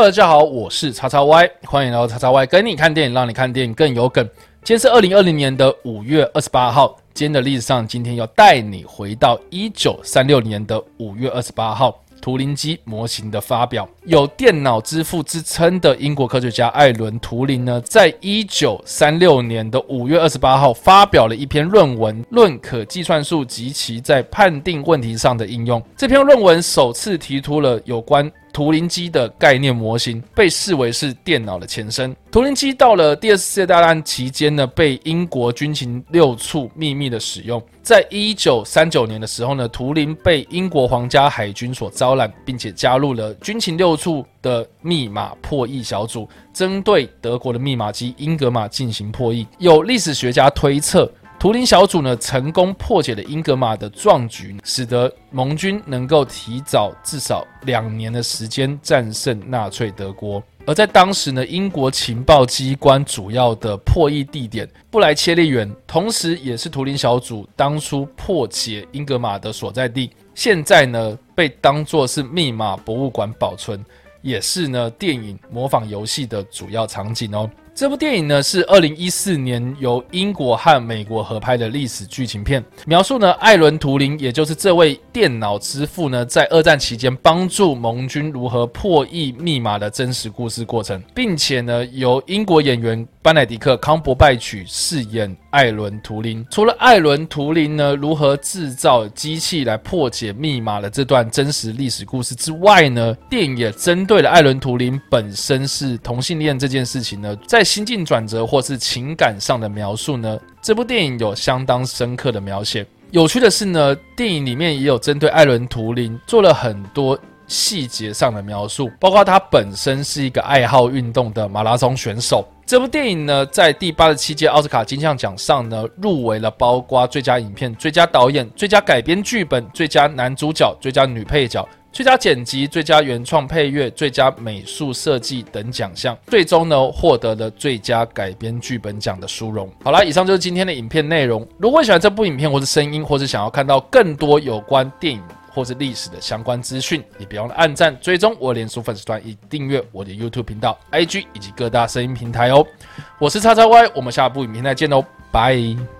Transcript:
大家好，我是叉叉 Y，欢迎来到叉叉 Y，跟你看电影，让你看电影更有梗。今天是二零二零年的五月二十八号，今天的历史上，今天要带你回到一九三六年的五月二十八号。图灵机模型的发表，有“电脑之父”之称的英国科学家艾伦·图灵呢，在一九三六年的五月二十八号发表了一篇论文，论可计算数及其在判定问题上的应用。这篇论文首次提出了有关。图灵机的概念模型被视为是电脑的前身。图灵机到了第二次世界大战期间呢，被英国军情六处秘密的使用。在一九三九年的时候呢，图灵被英国皇家海军所招揽，并且加入了军情六处的密码破译小组，针对德国的密码机英格玛进行破译。有历史学家推测。图灵小组呢，成功破解了英格玛的壮举，使得盟军能够提早至少两年的时间战胜纳粹德国。而在当时呢，英国情报机关主要的破译地点布莱切利园，同时也是图灵小组当初破解英格玛的所在地。现在呢，被当作是密码博物馆保存，也是呢电影模仿游戏的主要场景哦。这部电影呢是二零一四年由英国和美国合拍的历史剧情片，描述呢艾伦·图灵，也就是这位电脑之父呢，在二战期间帮助盟军如何破译密码的真实故事过程，并且呢由英国演员班乃迪克·康伯拜曲饰演艾伦·图灵。除了艾伦·图灵呢如何制造机器来破解密码的这段真实历史故事之外呢，电影也针对了艾伦·图灵本身是同性恋这件事情呢，在心境转折或是情感上的描述呢？这部电影有相当深刻的描写。有趣的是呢，电影里面也有针对艾伦·图灵做了很多细节上的描述，包括他本身是一个爱好运动的马拉松选手。这部电影呢，在第八十七届奥斯卡金像奖上呢，入围了包括最佳影片、最佳导演、最佳改编剧本、最佳男主角、最佳女配角。最佳剪辑、最佳原创配乐、最佳美术设计等奖项，最终呢获得了最佳改编剧本奖的殊荣。好了，以上就是今天的影片内容。如果喜欢这部影片，或是声音，或是想要看到更多有关电影或是历史的相关资讯，也别忘了按赞、追踪我脸书粉丝团，以订阅我的 YouTube 频道、IG 以及各大声音平台哦。我是叉叉 Y，我们下部影片再见喽，拜。